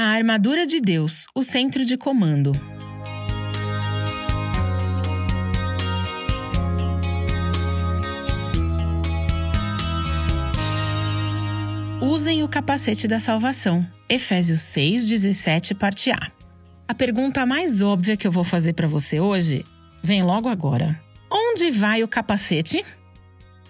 A armadura de Deus, o centro de comando. Usem o capacete da salvação. Efésios 6, 17, parte A. A pergunta mais óbvia que eu vou fazer para você hoje vem logo agora. Onde vai o capacete?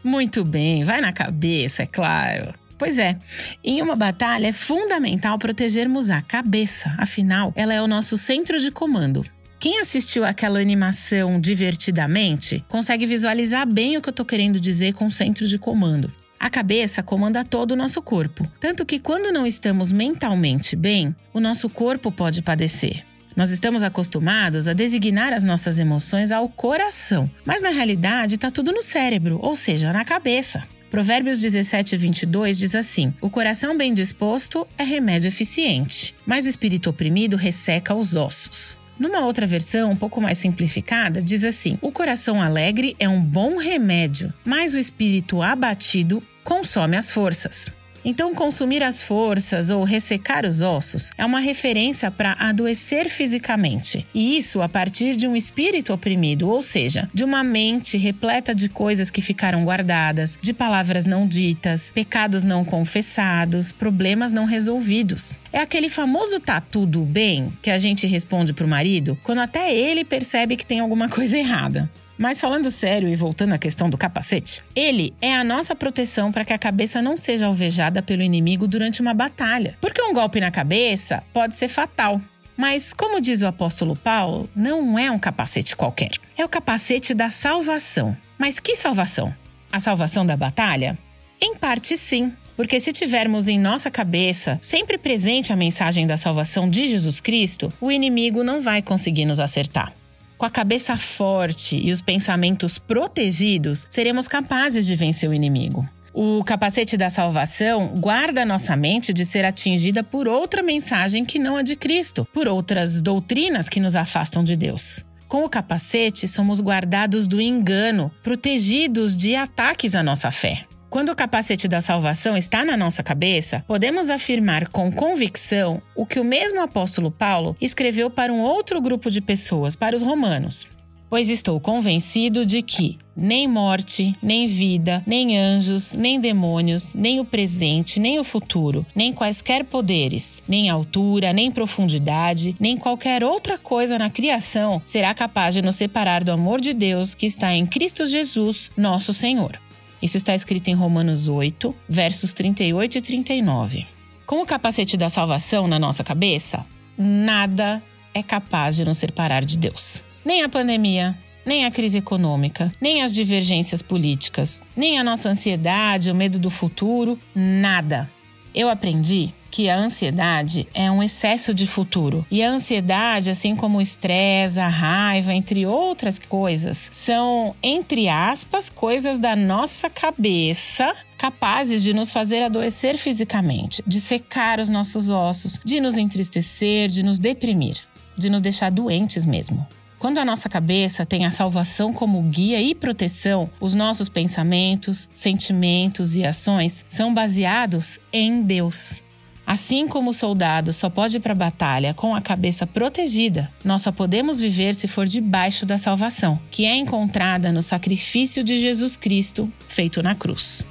Muito bem, vai na cabeça, é claro. Pois é, em uma batalha é fundamental protegermos a cabeça, afinal, ela é o nosso centro de comando. Quem assistiu aquela animação divertidamente consegue visualizar bem o que eu estou querendo dizer com centro de comando. A cabeça comanda todo o nosso corpo, tanto que quando não estamos mentalmente bem, o nosso corpo pode padecer. Nós estamos acostumados a designar as nossas emoções ao coração, mas na realidade está tudo no cérebro, ou seja, na cabeça. Provérbios 17, 22 diz assim: O coração bem disposto é remédio eficiente, mas o espírito oprimido resseca os ossos. Numa outra versão, um pouco mais simplificada, diz assim: O coração alegre é um bom remédio, mas o espírito abatido consome as forças. Então, consumir as forças ou ressecar os ossos é uma referência para adoecer fisicamente. E isso a partir de um espírito oprimido, ou seja, de uma mente repleta de coisas que ficaram guardadas, de palavras não ditas, pecados não confessados, problemas não resolvidos. É aquele famoso tá tudo bem que a gente responde pro marido quando até ele percebe que tem alguma coisa errada. Mas falando sério e voltando à questão do capacete, ele é a nossa proteção para que a cabeça não seja alvejada pelo inimigo durante uma batalha. Porque um golpe na cabeça pode ser fatal. Mas, como diz o apóstolo Paulo, não é um capacete qualquer. É o capacete da salvação. Mas que salvação? A salvação da batalha? Em parte, sim. Porque se tivermos em nossa cabeça sempre presente a mensagem da salvação de Jesus Cristo, o inimigo não vai conseguir nos acertar. Com a cabeça forte e os pensamentos protegidos, seremos capazes de vencer o inimigo. O capacete da salvação guarda nossa mente de ser atingida por outra mensagem que não a de Cristo, por outras doutrinas que nos afastam de Deus. Com o capacete, somos guardados do engano, protegidos de ataques à nossa fé. Quando o capacete da salvação está na nossa cabeça, podemos afirmar com convicção o que o mesmo apóstolo Paulo escreveu para um outro grupo de pessoas, para os romanos. Pois estou convencido de que nem morte, nem vida, nem anjos, nem demônios, nem o presente, nem o futuro, nem quaisquer poderes, nem altura, nem profundidade, nem qualquer outra coisa na criação será capaz de nos separar do amor de Deus que está em Cristo Jesus, nosso Senhor. Isso está escrito em Romanos 8, versos 38 e 39. Com o capacete da salvação na nossa cabeça, nada é capaz de nos separar de Deus. Nem a pandemia, nem a crise econômica, nem as divergências políticas, nem a nossa ansiedade, o medo do futuro, nada. Eu aprendi que a ansiedade é um excesso de futuro. E a ansiedade, assim como o estresse, a raiva, entre outras coisas, são, entre aspas, coisas da nossa cabeça capazes de nos fazer adoecer fisicamente, de secar os nossos ossos, de nos entristecer, de nos deprimir, de nos deixar doentes mesmo. Quando a nossa cabeça tem a salvação como guia e proteção, os nossos pensamentos, sentimentos e ações são baseados em Deus. Assim como o soldado só pode ir para a batalha com a cabeça protegida, nós só podemos viver se for debaixo da salvação, que é encontrada no sacrifício de Jesus Cristo feito na cruz.